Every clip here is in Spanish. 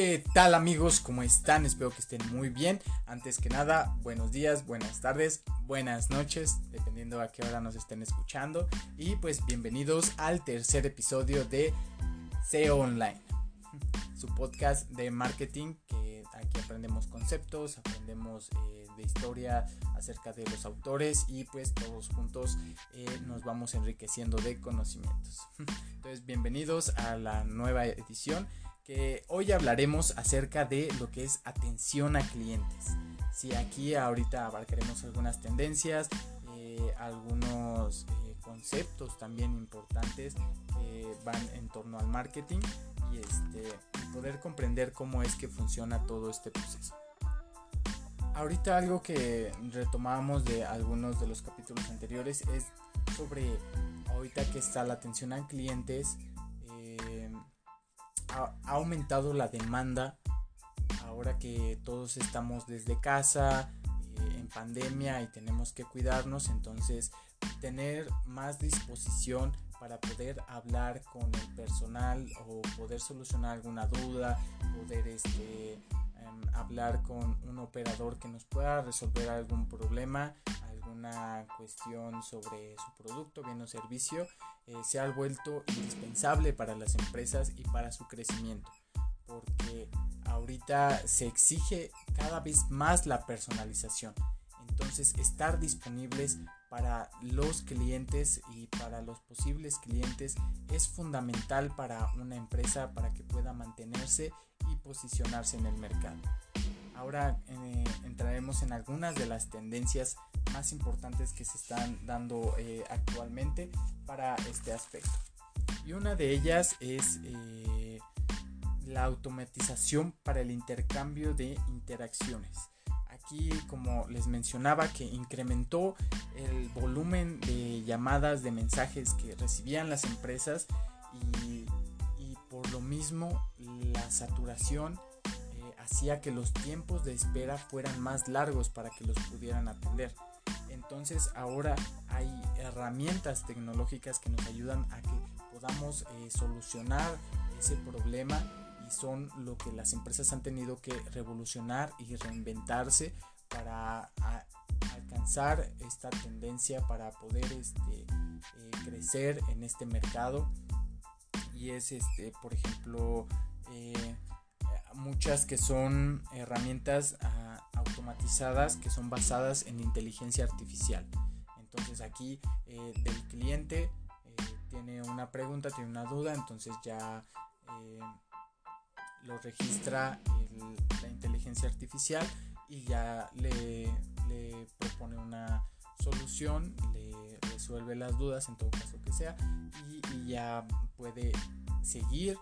¿Qué tal amigos? ¿Cómo están? Espero que estén muy bien. Antes que nada, buenos días, buenas tardes, buenas noches, dependiendo a qué hora nos estén escuchando. Y pues bienvenidos al tercer episodio de SEO Online, su podcast de marketing que aquí aprendemos conceptos, aprendemos eh, de historia acerca de los autores y pues todos juntos eh, nos vamos enriqueciendo de conocimientos. Entonces bienvenidos a la nueva edición hoy hablaremos acerca de lo que es atención a clientes. Si aquí ahorita abarcaremos algunas tendencias, eh, algunos eh, conceptos también importantes que van en torno al marketing y este, poder comprender cómo es que funciona todo este proceso. Ahorita algo que retomamos de algunos de los capítulos anteriores es sobre ahorita que está la atención a clientes ha, aumentado la demanda ahora que todos estamos desde casa, eh, en pandemia y tenemos que cuidarnos, entonces tener más disposición para poder hablar con el personal o poder solucionar alguna duda, poder este, em, hablar con un operador que nos pueda resolver algún problema, alguna cuestión sobre su producto, bien o servicio, eh, se ha vuelto indispensable para las empresas y para su crecimiento. Porque ahorita se exige cada vez más la personalización. Entonces estar disponibles para los clientes y para los posibles clientes es fundamental para una empresa para que pueda mantenerse y posicionarse en el mercado. Ahora eh, entraremos en algunas de las tendencias más importantes que se están dando eh, actualmente para este aspecto. Y una de ellas es eh, la automatización para el intercambio de interacciones. Aquí, como les mencionaba, que incrementó el volumen de llamadas, de mensajes que recibían las empresas y, por lo mismo la saturación hacía que los tiempos de espera fueran más largos para que los pudieran atender. Entonces ahora hay herramientas tecnológicas que nos ayudan a que podamos eh, solucionar ese problema y son lo que las empresas han tenido que revolucionar y reinventarse para alcanzar esta tendencia para poder este, eh, crecer en este mercado y es este por ejemplo eh, muchas que son herramientas ah, automatizadas que son basadas en inteligencia artificial. Entonces aquí eh, del cliente eh, tiene una pregunta, tiene una duda, entonces ya eh, lo registra la inteligencia artificial y ya le, propone una solución, le resuelve las dudas en todo caso que sea y, y ya puede seguir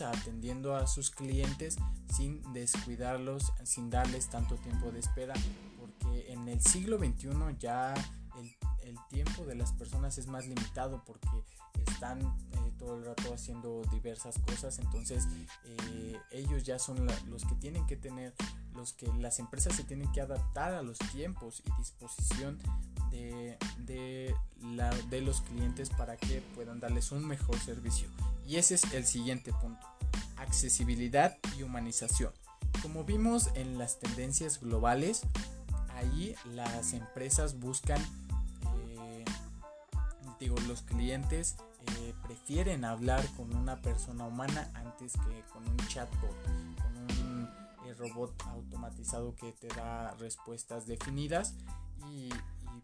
atendiendo a sus clientes sin descuidarlos, sin darles tanto tiempo de espera, porque en el siglo XXI ya el, tiempo de las personas es más limitado porque están eh, todo el rato haciendo diversas cosas, entonces eh, ellos ya son los que tienen que tener, los que las empresas se tienen que adaptar a los tiempos y disposición de, de, los clientes para que puedan darles un mejor servicio. Y ese es el siguiente punto, accesibilidad y humanización. Como vimos en las tendencias globales, ahí las empresas buscan, eh, digo, los clientes eh, prefieren hablar con una persona humana antes que con un chatbot, robot automatizado que te da respuestas definidas y,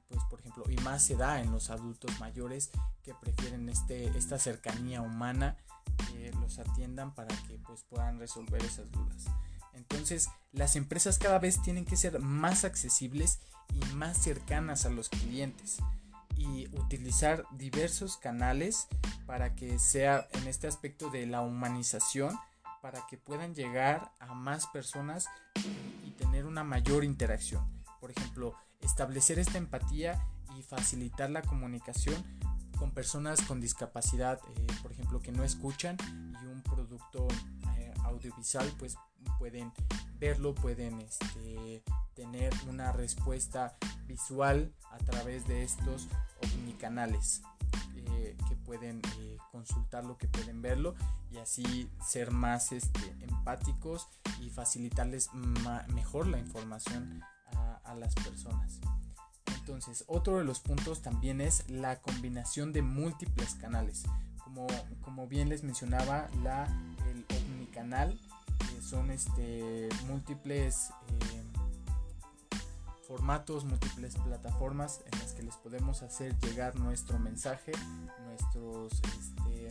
pues por ejemplo y más se da en los adultos mayores que prefieren este esta cercanía humana que los atiendan para que pues puedan resolver esas dudas. Entonces las empresas cada vez tienen que ser más accesibles y más cercanas a los clientes y utilizar diversos canales para que sea en este aspecto de la humanización para que puedan llegar a más personas y tener una mayor interacción. Por ejemplo, establecer esta empatía y facilitar la comunicación con personas con discapacidad, eh, por ejemplo, que no escuchan y un producto eh, audiovisual, pues pueden verlo, pueden este, tener una respuesta visual a través de estos omnicanales. Pueden eh, consultarlo, que pueden verlo y así ser más este, empáticos y facilitarles mejor la información a, las personas. Entonces, otro de los puntos también es la combinación de múltiples canales. Como, como bien les mencionaba, la, el omnicanal, son este, múltiples eh, formatos, múltiples plataformas en las que les podemos hacer llegar nuestro mensaje, nuestros este,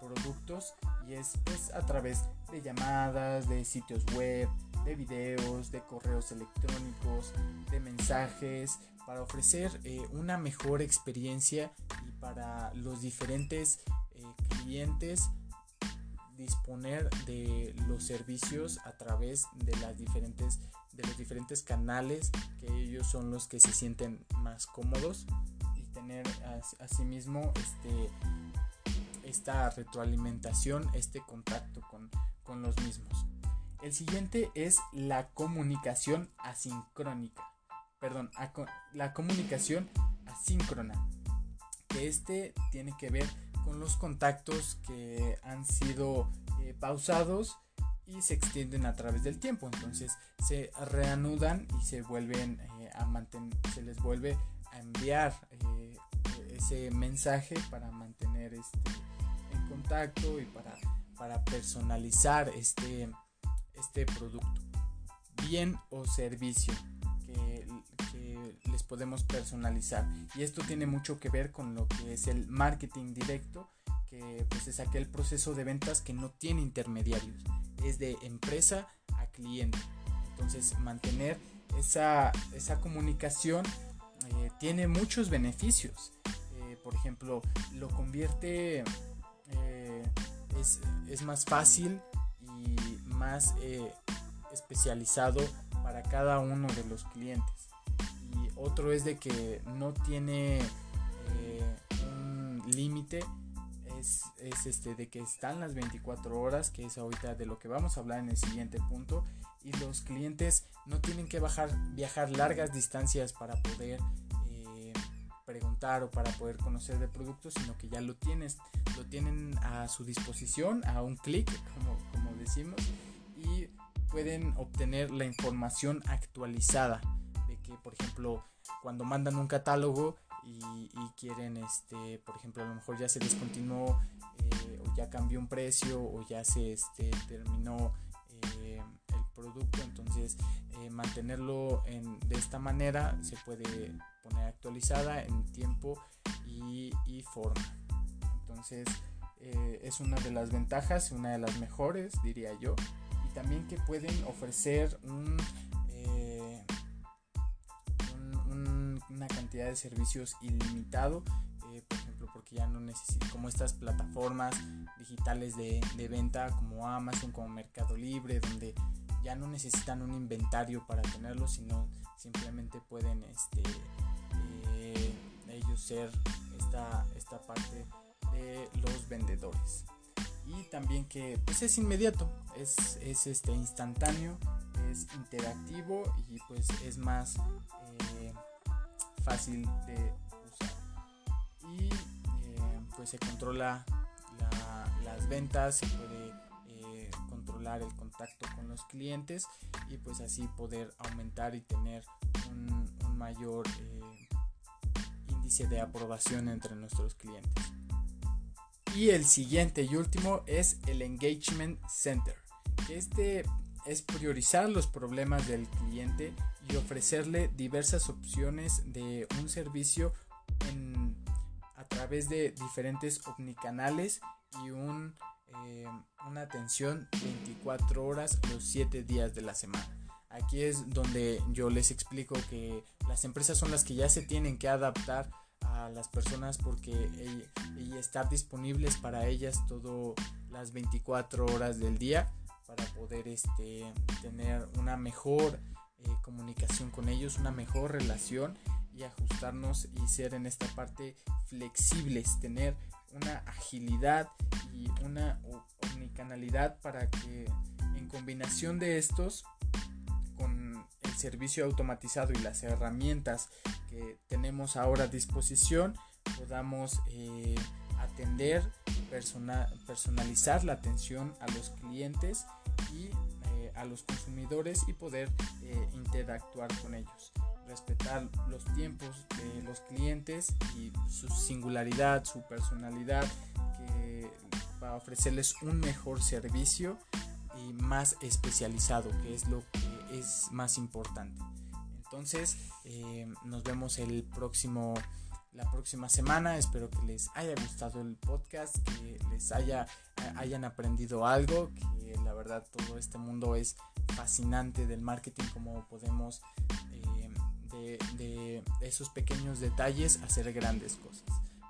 productos y es pues, a través de llamadas, de sitios web, de videos, de correos electrónicos, de mensajes, para ofrecer eh, una mejor experiencia y para los diferentes eh, clientes disponer de los servicios a través de las diferentes de los diferentes canales que ellos son los que se sienten más cómodos y tener asimismo este esta retroalimentación este contacto con, con los mismos. El siguiente es la comunicación asincrónica. Perdón la comunicación asíncrona. Que este tiene que ver con los contactos que han sido eh, pausados y se extienden a través del tiempo. Entonces se reanudan y se vuelven eh, a mantener, se les vuelve a enviar eh, ese mensaje para mantener este en contacto y para, para personalizar este, este producto, bien o servicio podemos personalizar. Y esto tiene mucho que ver con lo que es el marketing directo que pues es aquel proceso de ventas que no tiene intermediarios es de empresa a cliente. Entonces mantener esa, esa comunicación eh, tiene muchos beneficios. Eh, por ejemplo, lo convierte, eh, es, es, más fácil y más especializado para cada uno de los clientes. Otro es de que no tiene un límite es, este, de que están las 24 horas, que es ahorita de lo que vamos a hablar en el siguiente punto, y los clientes no tienen que bajar, viajar largas distancias para poder eh, preguntar o para poder conocer del producto, sino que ya lo tienes, lo tienen a su disposición, a un clic, como, como decimos, y pueden obtener la información actualizada. de por ejemplo, cuando mandan un catálogo, y, quieren, este, por ejemplo, a lo mejor ya se descontinuó eh, o ya cambió un precio o ya se este, terminó eh, el producto, entonces eh, mantenerlo en, de esta manera se puede poner actualizada en tiempo y, y forma. Entonces es una de las ventajas, una de las mejores, diría yo, y también que pueden ofrecer un de servicios ilimitado, eh, por ejemplo, porque ya no necesito, como estas plataformas digitales de, venta como Amazon, como Mercado Libre, donde ya no necesitan un inventario para tenerlo, sino simplemente pueden este, eh, ellos ser esta, esta parte de los vendedores. Y también que pues es inmediato, es, es este, instantáneo, es interactivo y pues es más eh, fácil de usar. Y eh, pues se controla las ventas, se puede eh, controlar el contacto con los clientes y pues así poder aumentar y tener un, mayor eh, índice de aprobación entre nuestros clientes. Y el siguiente y último es el Engagement Center. Este es priorizar los problemas del cliente y ofrecerle diversas opciones de un servicio a través de diferentes omnicanales y un, eh, una atención 24 horas los 7 días de la semana. Aquí es donde yo les explico que las empresas son las que ya se tienen que adaptar a las personas porque y, estar disponibles para ellas todo las 24 horas del día para poder este, tener una mejor eh, comunicación con ellos, una mejor relación y ajustarnos y ser en esta parte flexibles, tener una agilidad y una omnicanalidad para que en combinación de estos con el servicio automatizado y las herramientas que tenemos ahora a disposición podamos eh, entender, personalizar la atención a los clientes y a los consumidores y poder eh, interactuar con ellos. Respetar los tiempos de los clientes y su singularidad, su personalidad, que, para ofrecerles un mejor servicio y más especializado, que es lo que es más importante. Entonces, eh, nos vemos el próximo la próxima semana. Espero que les haya gustado el podcast, que les haya, hayan aprendido algo, que la verdad todo este mundo es fascinante del marketing, como podemos eh, de, esos pequeños detalles hacer grandes cosas.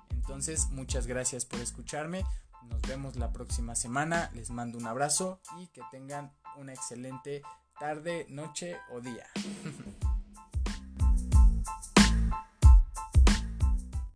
Entonces, muchas gracias por escucharme. Nos vemos la próxima semana. Les mando un abrazo y que tengan una excelente tarde, noche o día.